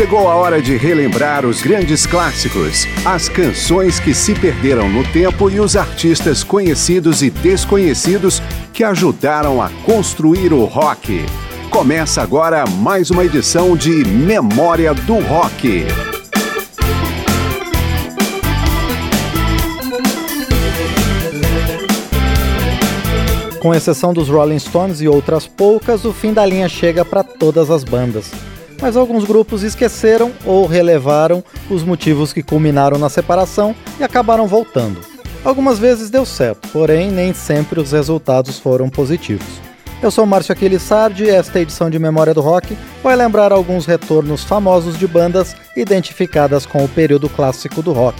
Chegou a hora de relembrar os grandes clássicos, as canções que se perderam no tempo e os artistas conhecidos e desconhecidos que ajudaram a construir o rock. Começa agora mais uma edição de Memória do Rock. Com exceção dos Rolling Stones e outras poucas, o fim da linha chega para todas as bandas. Mas alguns grupos esqueceram ou relevaram os motivos que culminaram na separação e acabaram voltando. Algumas vezes deu certo, porém nem sempre os resultados foram positivos. Eu sou Márcio Aquilissardi e esta edição de Memória do Rock vai lembrar alguns retornos famosos de bandas identificadas com o período clássico do rock.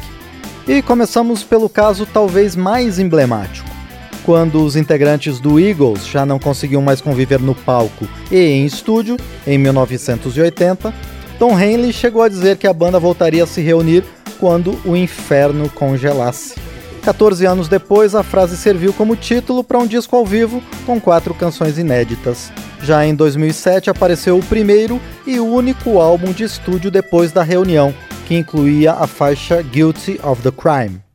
E começamos pelo caso talvez mais emblemático quando os integrantes do Eagles já não conseguiam mais conviver no palco e em estúdio, em 1980, Tom Henley chegou a dizer que a banda voltaria a se reunir quando o inferno congelasse. 14 anos depois, a frase serviu como título para um disco ao vivo com quatro canções inéditas. Já em 2007 apareceu o primeiro e único álbum de estúdio depois da reunião, que incluía a faixa Guilty of the Crime.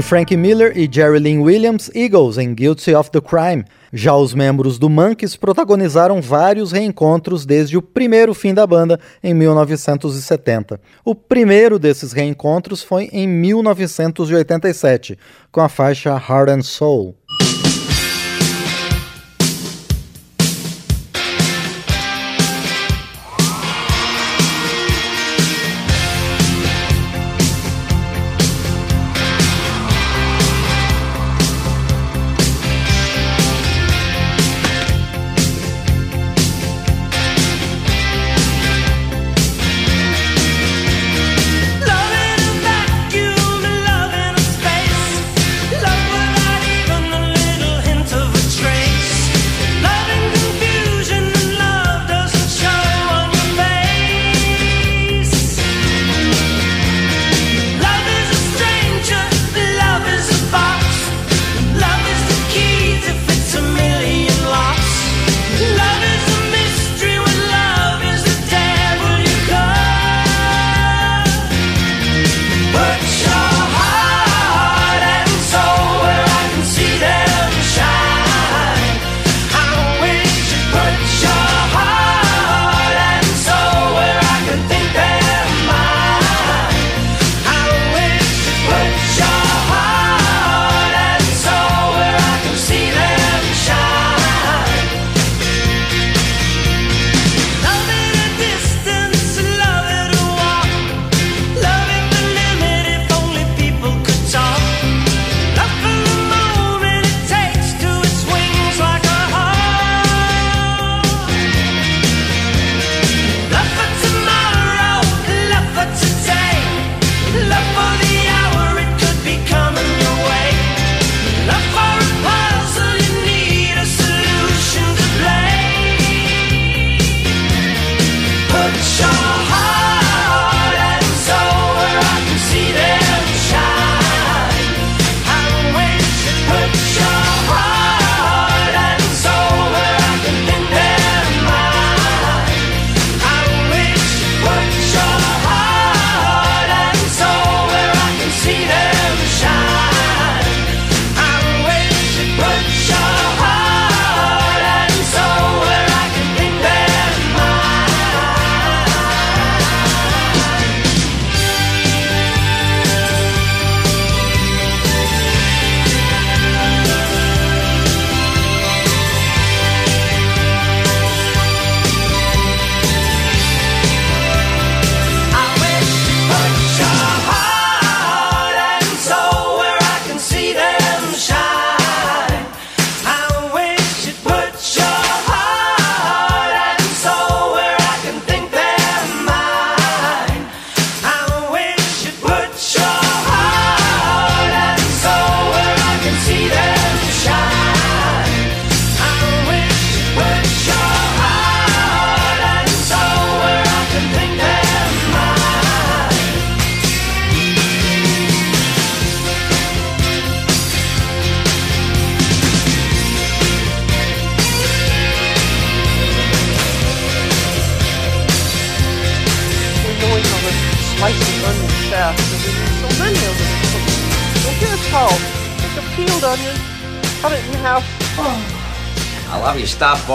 De Frank Miller e Jerry Lynn Williams, Eagles em Guilty of the Crime. Já os membros do Monkees protagonizaram vários reencontros desde o primeiro fim da banda, em 1970. O primeiro desses reencontros foi em 1987, com a faixa Heart and Soul.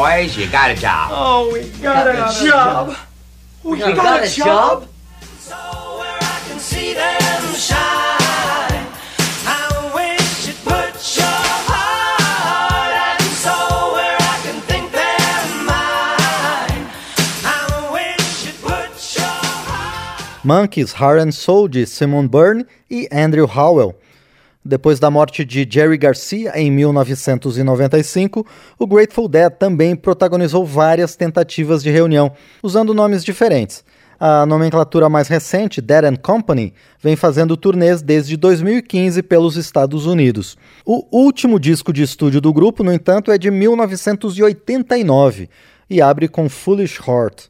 boys. You got a job. Oh, we got, got a, job. job. We, got, got a, a job. So where I can see them shine. I wish you'd put your heart and where I can think mine. I wish you'd put your heart. Monkeys, Heart and Soul de Simon Byrne e Andrew Howell. Depois da morte de Jerry Garcia em 1995, o Grateful Dead também protagonizou várias tentativas de reunião, usando nomes diferentes. A nomenclatura mais recente, Dead and Company, vem fazendo turnês desde 2015 pelos Estados Unidos. O último disco de estúdio do grupo, no entanto, é de 1989 e abre com Foolish Heart.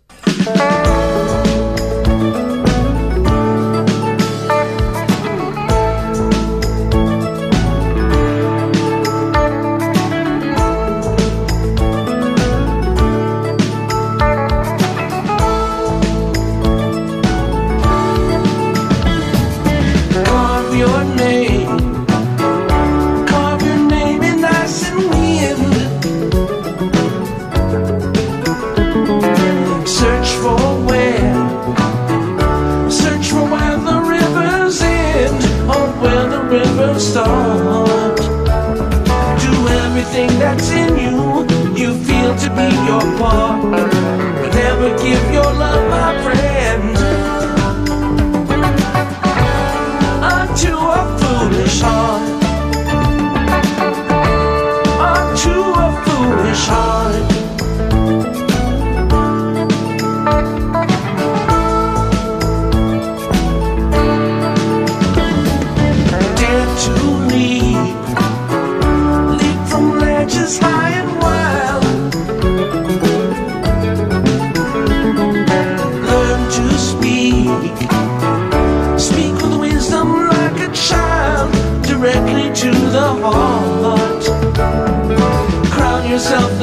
start. Do everything that's in you, you feel to be your part. Never give your love, my friend, unto a foolish heart.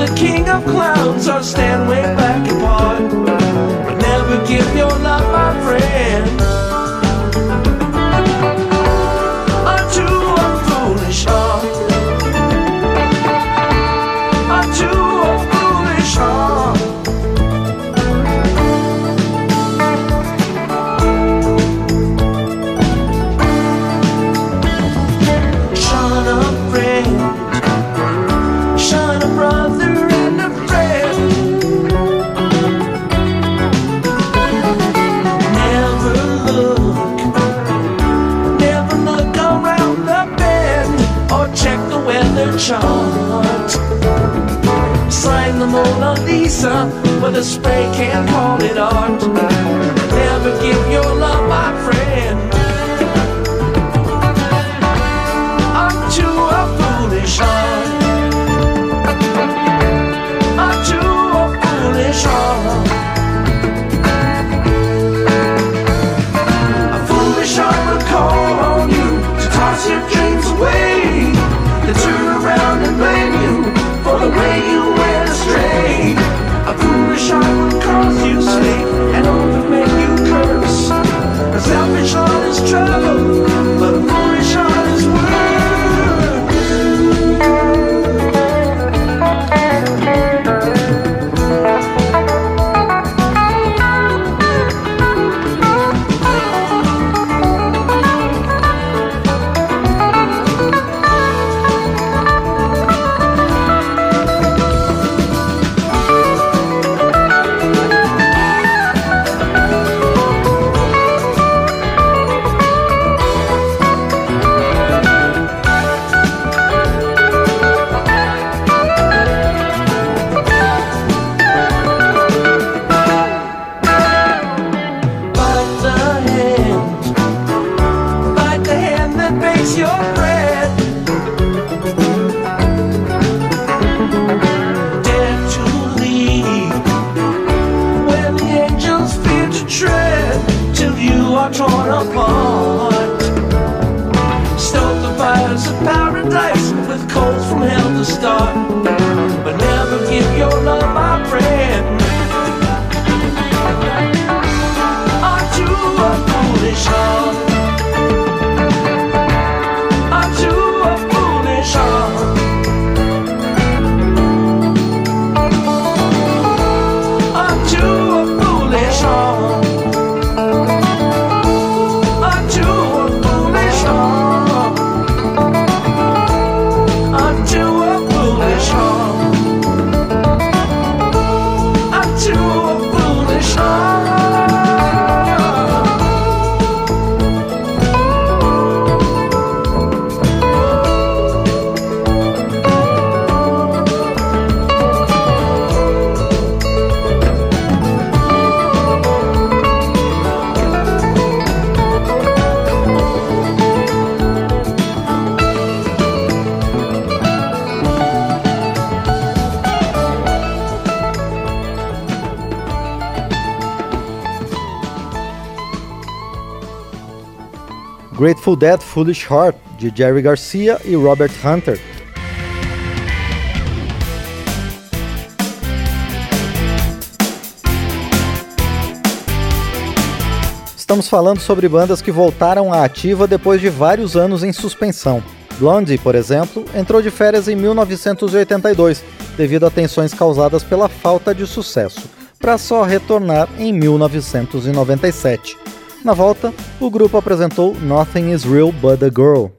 the king of clowns, I'll stand with sun with a spray can call it art. trouble Grateful Dead Foolish Heart, de Jerry Garcia e Robert Hunter. Estamos falando sobre bandas que voltaram à ativa depois de vários anos em suspensão. Blondie, por exemplo, entrou de férias em 1982, devido a tensões causadas pela falta de sucesso, para só retornar em 1997. Na volta, o grupo apresentou Nothing Is Real But a Girl,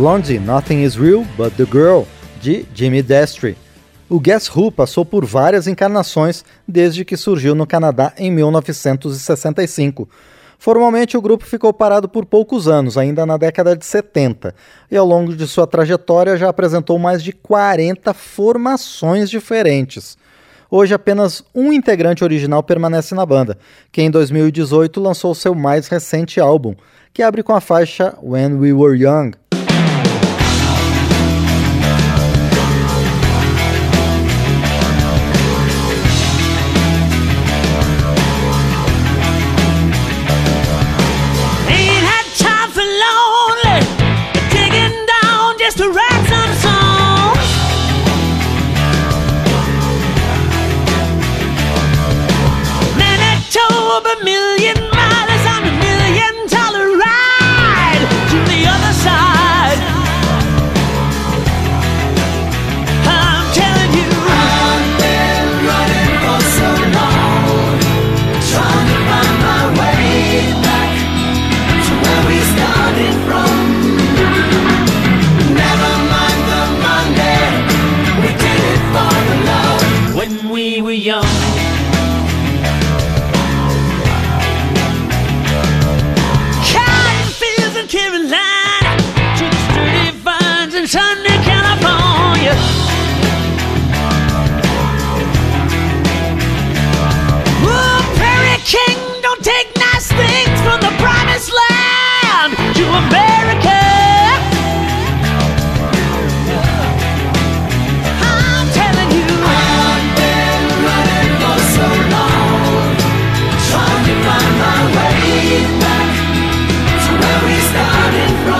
Blondie, Nothing Is Real But The Girl, de Jimmy Destry. O Guess Who passou por várias encarnações desde que surgiu no Canadá em 1965. Formalmente, o grupo ficou parado por poucos anos, ainda na década de 70, e ao longo de sua trajetória já apresentou mais de 40 formações diferentes. Hoje, apenas um integrante original permanece na banda, que em 2018 lançou seu mais recente álbum, que abre com a faixa When We Were Young. king. Don't take nice things from the promised land to America. I'm telling you, I've been running for so long, trying to find my way back to where we started from.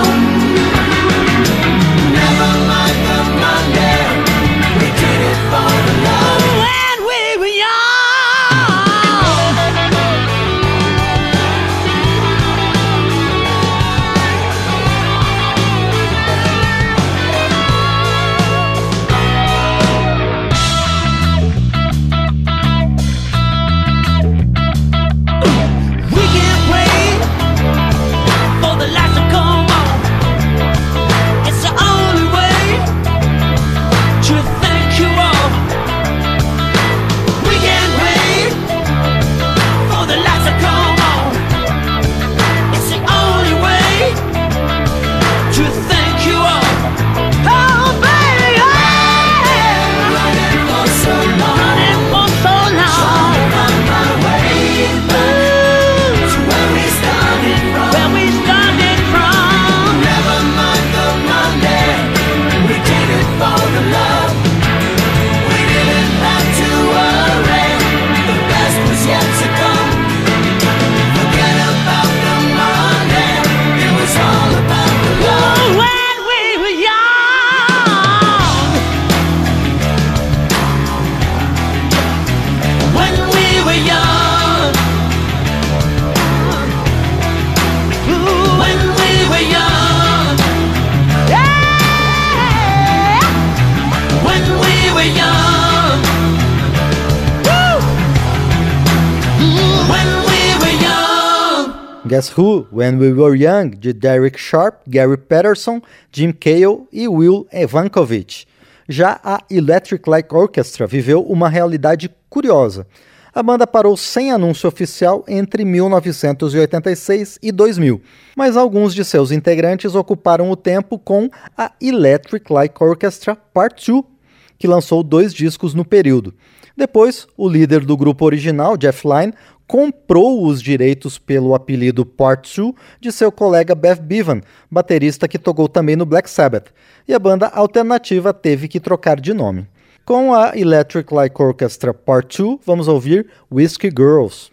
Guess Who, When We Were Young, de Derek Sharp, Gary Patterson, Jim Cale e Will Evankovich. Já a Electric Light Orchestra viveu uma realidade curiosa. A banda parou sem anúncio oficial entre 1986 e 2000, mas alguns de seus integrantes ocuparam o tempo com a Electric Light Orchestra Part 2, que lançou dois discos no período. Depois, o líder do grupo original, Jeff Lynne, comprou os direitos pelo apelido Part 2 de seu colega Bev Bevan, baterista que tocou também no Black Sabbath, e a banda alternativa teve que trocar de nome. Com a Electric Light Orchestra Part 2, vamos ouvir Whiskey Girls.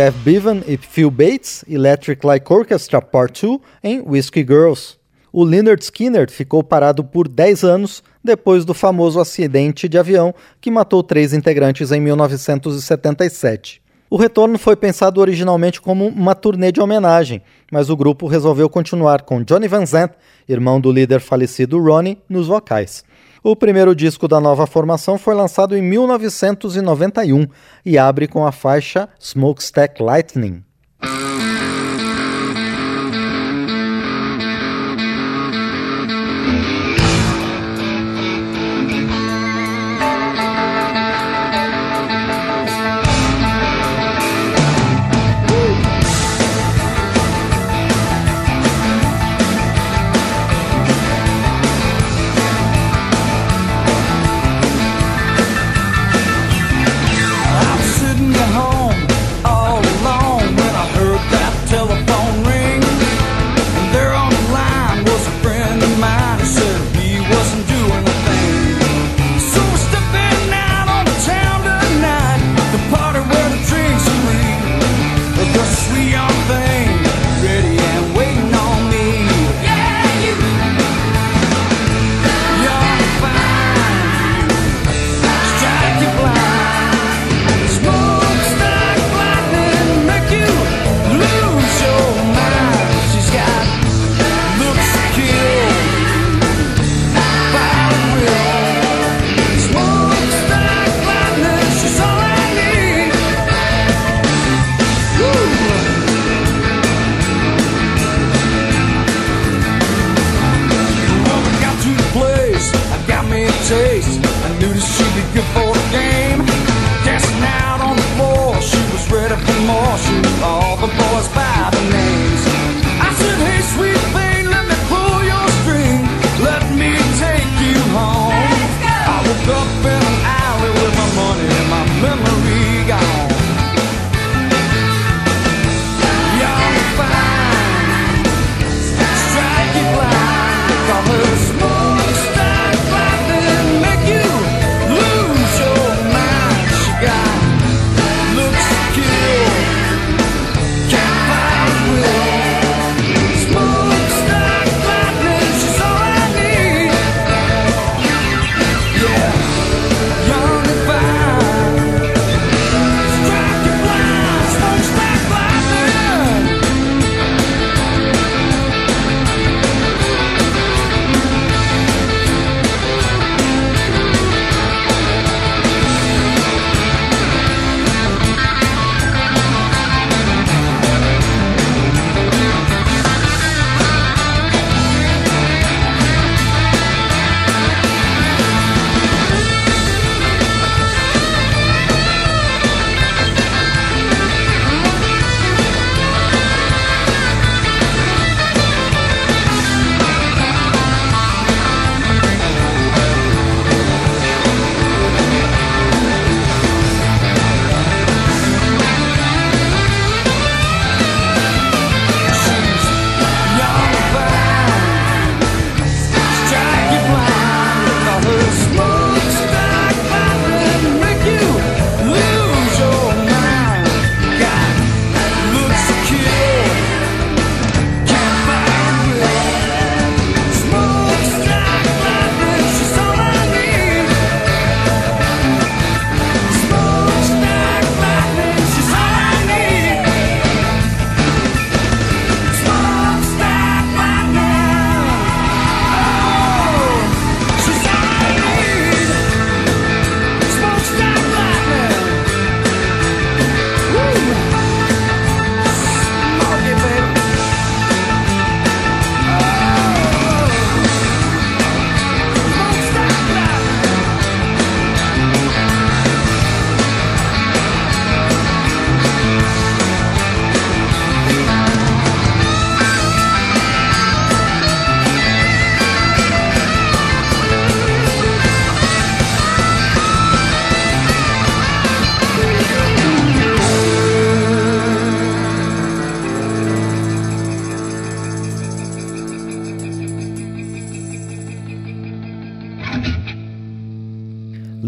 Bev Bevan e Phil Bates, Electric Light Orchestra Part 2 em Whiskey Girls. O Leonard Skinner ficou parado por 10 anos depois do famoso acidente de avião que matou três integrantes em 1977. O retorno foi pensado originalmente como uma turnê de homenagem, mas o grupo resolveu continuar com Johnny Van Zandt, irmão do líder falecido Ronnie, nos vocais. O primeiro disco da nova formação foi lançado em 1991 e abre com a faixa Smokestack Lightning.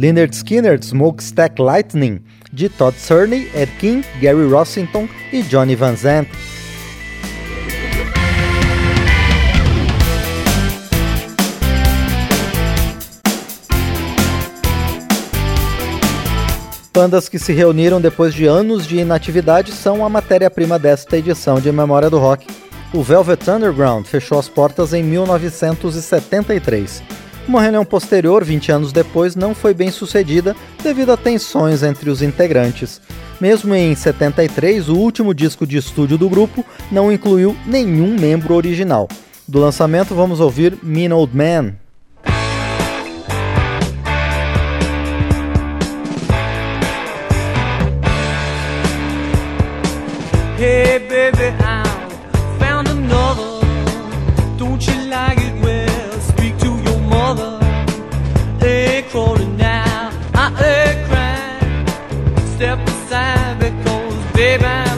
Leonard Skinner, Smokestack Lightning, de Todd Surney, Ed King, Gary Rossington e Johnny Van Zandt. Bandas que se reuniram depois de anos de inatividade são a matéria-prima desta edição de Memória do Rock. O Velvet Underground fechou as portas em 1973. Uma reunião posterior, 20 anos depois, não foi bem sucedida devido a tensões entre os integrantes. Mesmo em 73, o último disco de estúdio do grupo não incluiu nenhum membro original. Do lançamento, vamos ouvir Mean Old Man, Hey baby, Step aside because, baby,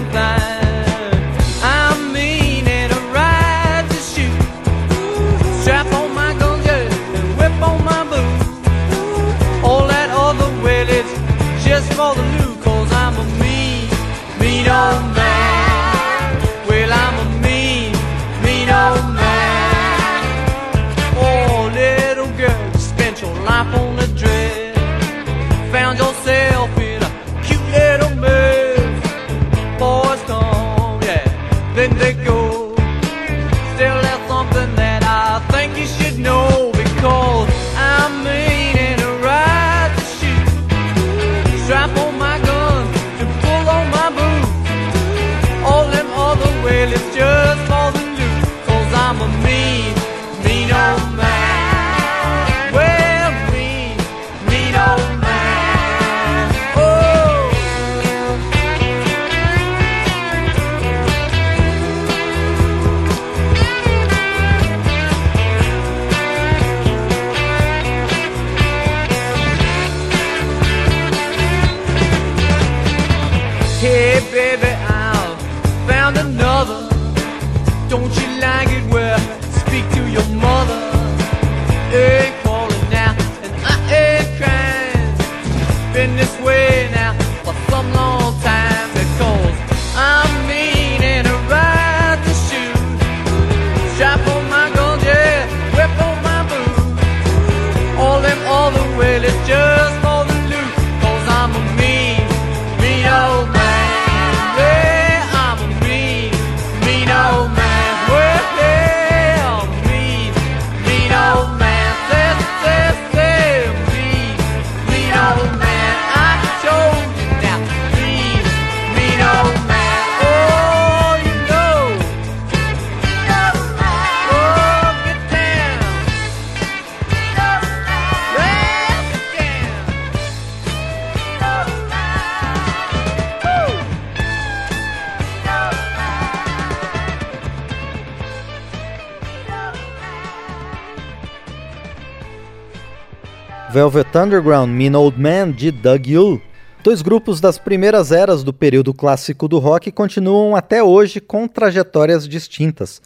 Velvet Underground Mean Old Man de Doug Yule. Dois grupos das primeiras eras do período clássico do rock continuam até hoje com trajetórias distintas.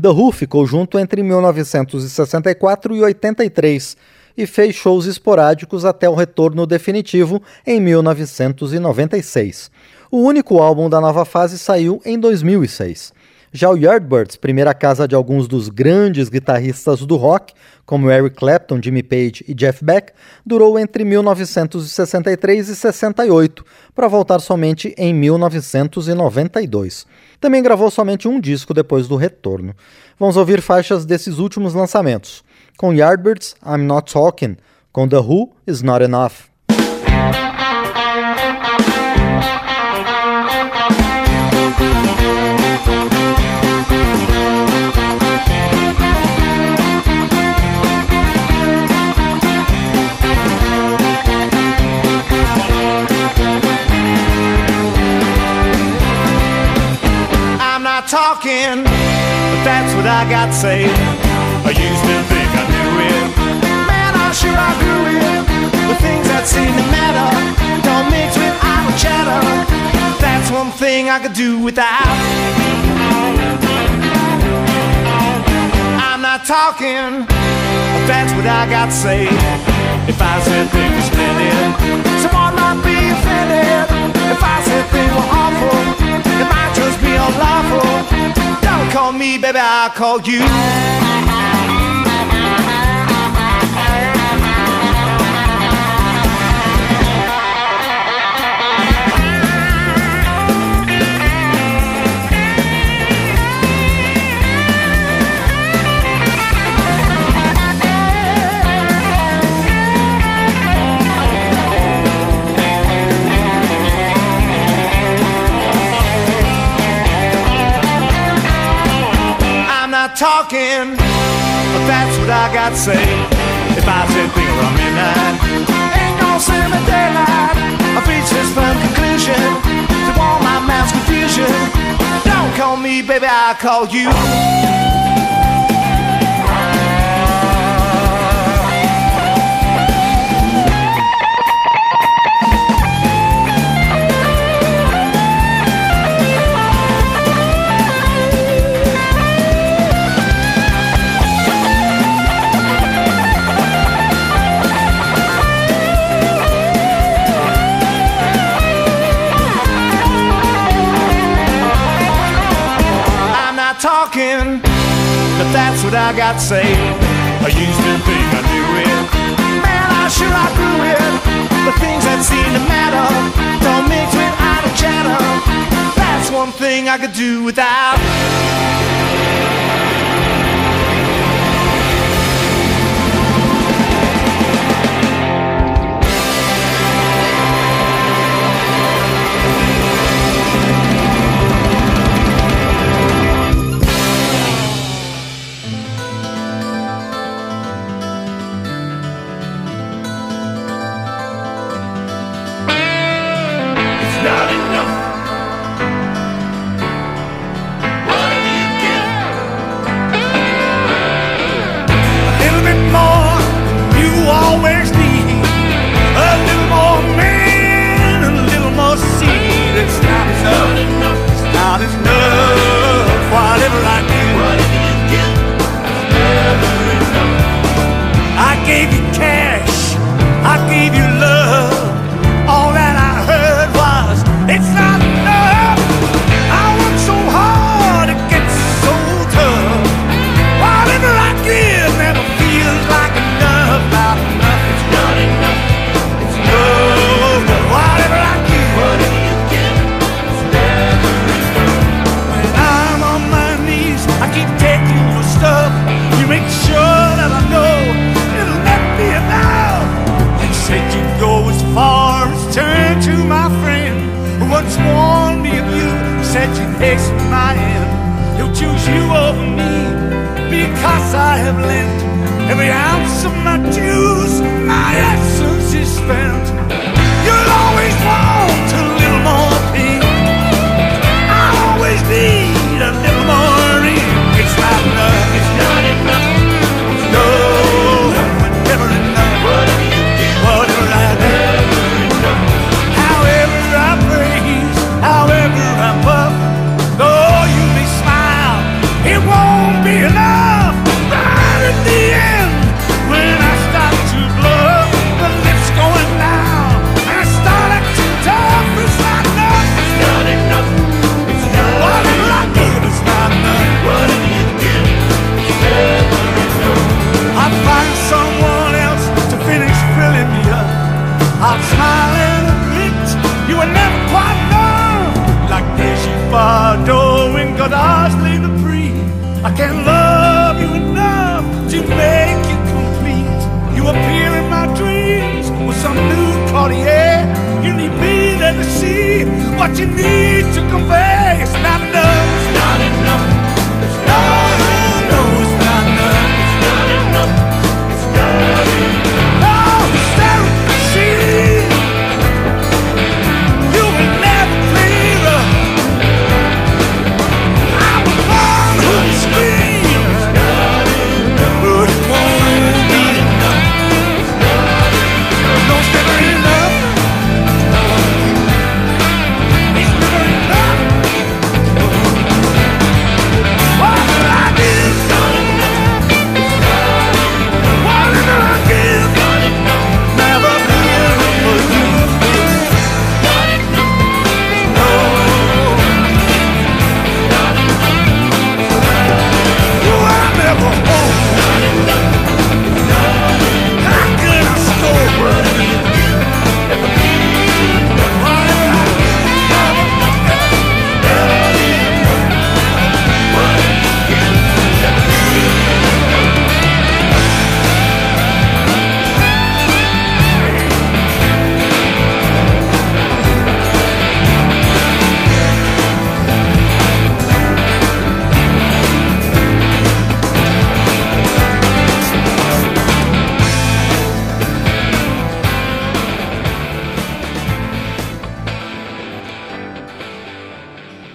The Who ficou junto entre 1964 e 83 e fez shows esporádicos até o retorno definitivo em 1996. O único álbum da nova fase saiu em 2006. Já o Yardbirds, primeira casa de alguns dos grandes guitarristas do rock, como Eric Clapton, Jimmy Page e Jeff Beck, durou entre 1963 e 68, para voltar somente em 1992. Também gravou somente um disco depois do retorno. Vamos ouvir faixas desses últimos lançamentos. Com Yardbirds, I'm Not Talking. Com The Who, Is Not Enough. about talking, but that's what I got say. I used to think I knew it. Man, I sure I grew it. The things that seem to matter don't mix with idle chatter. That's one thing I could do without. I'm not talking, but that's what I got say. If I said things were splendid, someone might be offended. If I said things were awful. It might just be unlawful. Oh, don't call me, baby, I'll call you. talking, but that's what I got to say. If I said things on midnight, ain't gonna see me daylight. I reach this firm conclusion to all my mass confusion. Don't call me, baby, I'll call you. What I got saved. I used to think I knew it. Man, I sure I grew it. The things that seem to matter don't mix with idle chatter. That's one thing I could do without.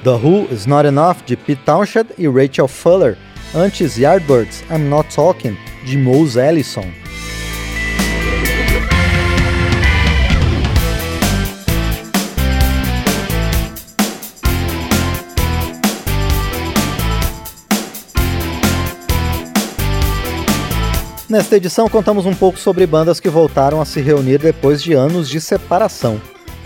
The Who is Not Enough de Pete Townshend e Rachel Fuller, antes Yardbirds I'm Not Talking de Mose Allison. Nesta edição, contamos um pouco sobre bandas que voltaram a se reunir depois de anos de separação.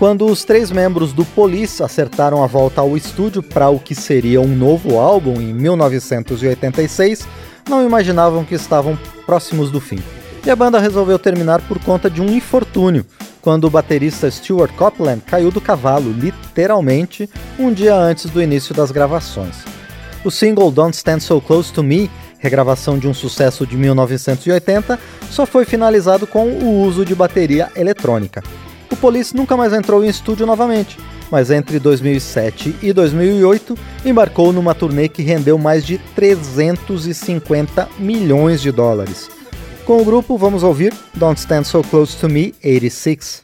Quando os três membros do Police acertaram a volta ao estúdio para o que seria um novo álbum em 1986, não imaginavam que estavam próximos do fim. E a banda resolveu terminar por conta de um infortúnio, quando o baterista Stuart Copeland caiu do cavalo, literalmente, um dia antes do início das gravações. O single Don't Stand So Close to Me regravação de um sucesso de 1980, só foi finalizado com o uso de bateria eletrônica. O Police nunca mais entrou em estúdio novamente, mas entre 2007 e 2008 embarcou numa turnê que rendeu mais de 350 milhões de dólares. Com o grupo, vamos ouvir Don't Stand So Close to Me 86.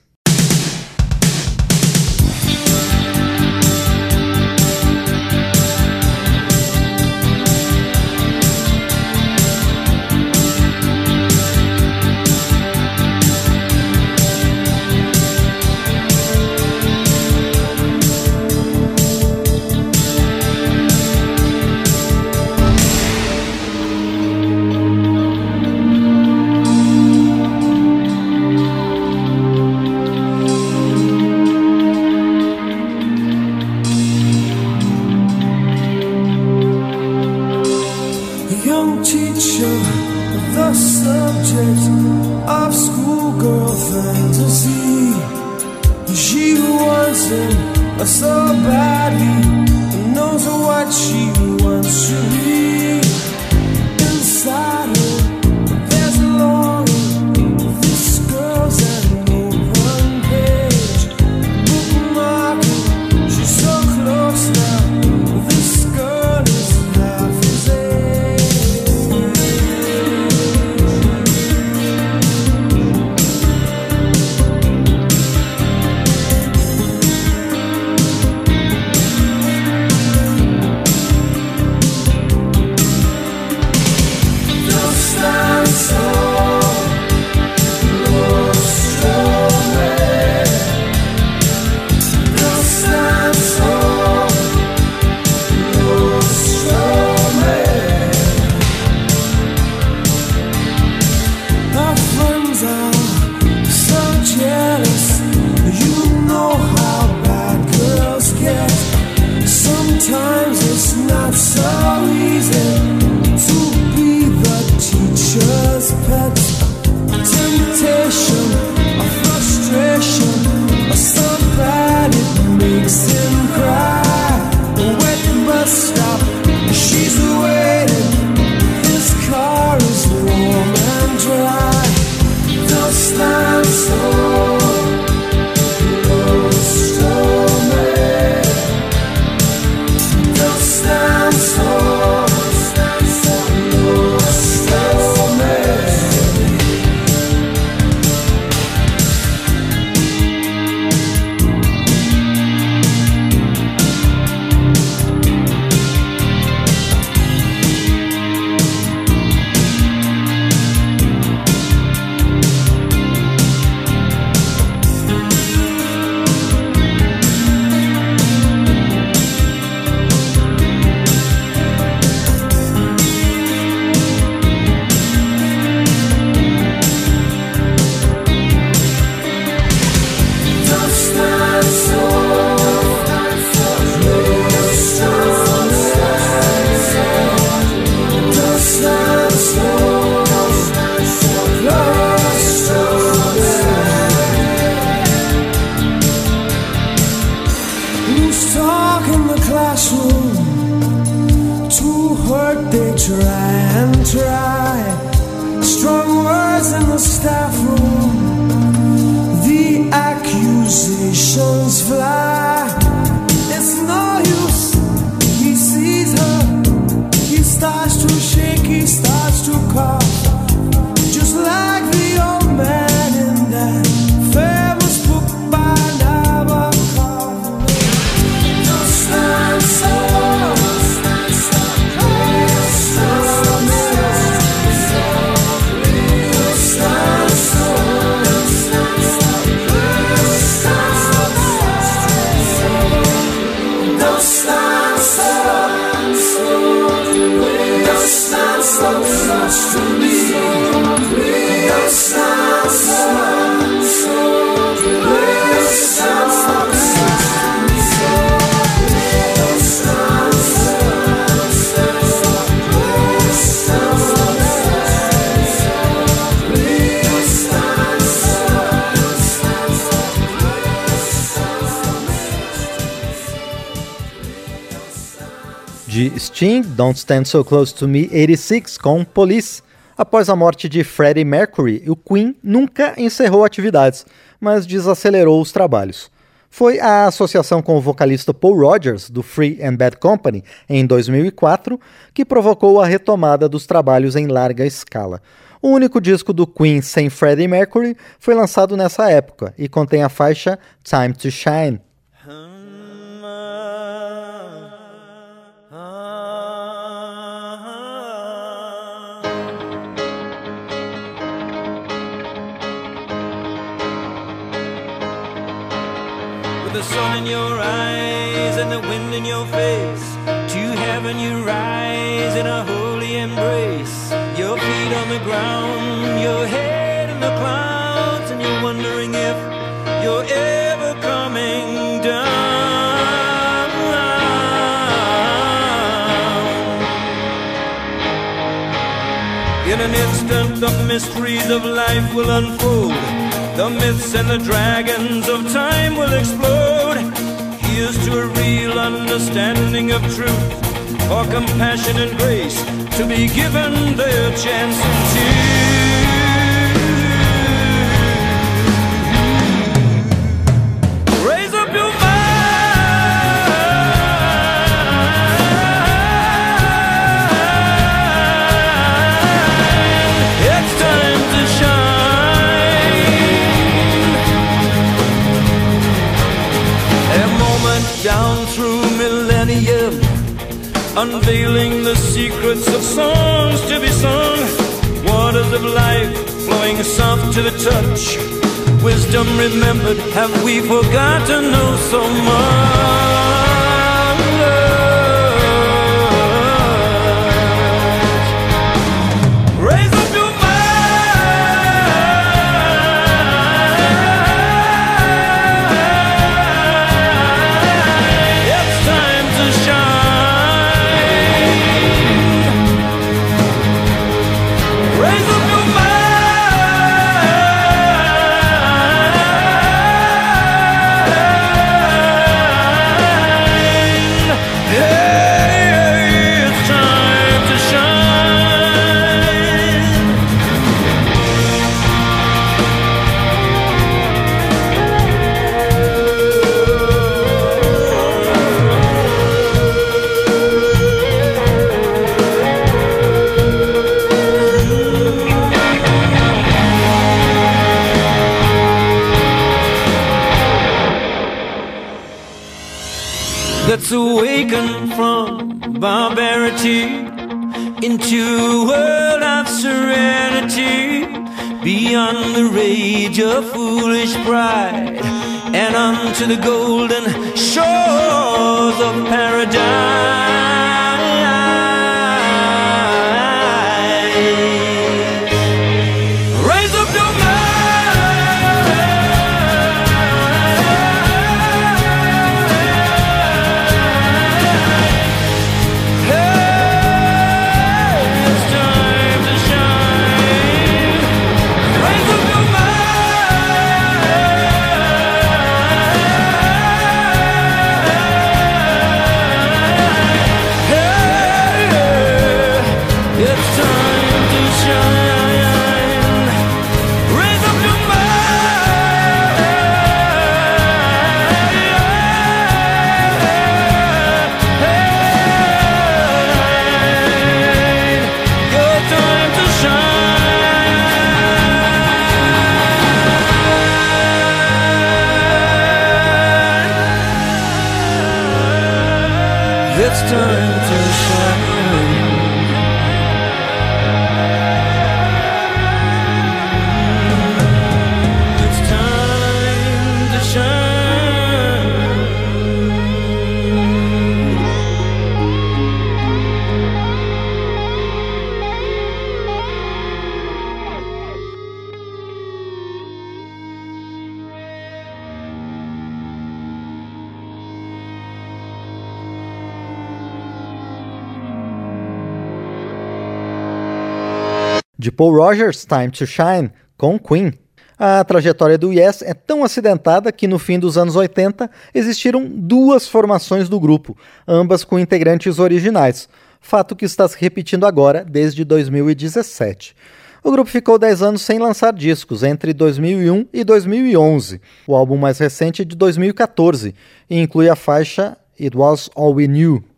De Sting, Don't Stand So Close to Me 86 com Police. Após a morte de Freddie Mercury, o Queen nunca encerrou atividades, mas desacelerou os trabalhos. Foi a associação com o vocalista Paul Rogers, do Free and Bad Company, em 2004, que provocou a retomada dos trabalhos em larga escala. O único disco do Queen sem Freddie Mercury foi lançado nessa época e contém a faixa Time to Shine. The sun in your eyes and the wind in your face, to heaven you rise in a holy embrace. Your feet on the ground, your head in the clouds, and you're wondering if you're ever coming down. In an instant, the mysteries of life will unfold. The myths and the dragons of time will explode. Here's to a real understanding of truth, for compassion and grace to be given their chance to remembered, have we forgotten oh so much? Onto the golden shores of paradise. De Paul Rogers, Time to Shine, com Queen. A trajetória do Yes é tão acidentada que no fim dos anos 80 existiram duas formações do grupo, ambas com integrantes originais, fato que está se repetindo agora desde 2017. O grupo ficou 10 anos sem lançar discos, entre 2001 e 2011. O álbum mais recente é de 2014 e inclui a faixa It Was All We Knew.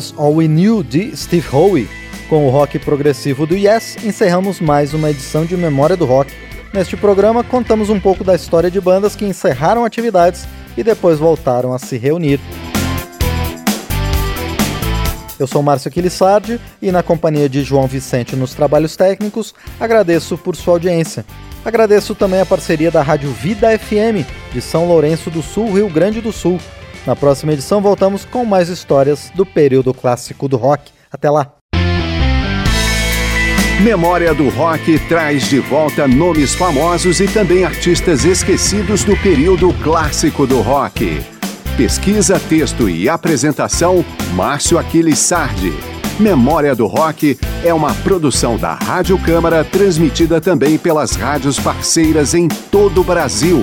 Was All We Knew de Steve Howe. Com o rock progressivo do Yes, encerramos mais uma edição de Memória do Rock. Neste programa, contamos um pouco da história de bandas que encerraram atividades e depois voltaram a se reunir. Eu sou Márcio Aquilissardi e, na companhia de João Vicente nos trabalhos técnicos, agradeço por sua audiência. Agradeço também a parceria da Rádio Vida FM, de São Lourenço do Sul, Rio Grande do Sul. Na próxima edição, voltamos com mais histórias do período clássico do rock. Até lá! Memória do Rock traz de volta nomes famosos e também artistas esquecidos do período clássico do rock. Pesquisa, texto e apresentação, Márcio Aquiles Sardi. Memória do Rock é uma produção da Rádio Câmara, transmitida também pelas rádios parceiras em todo o Brasil.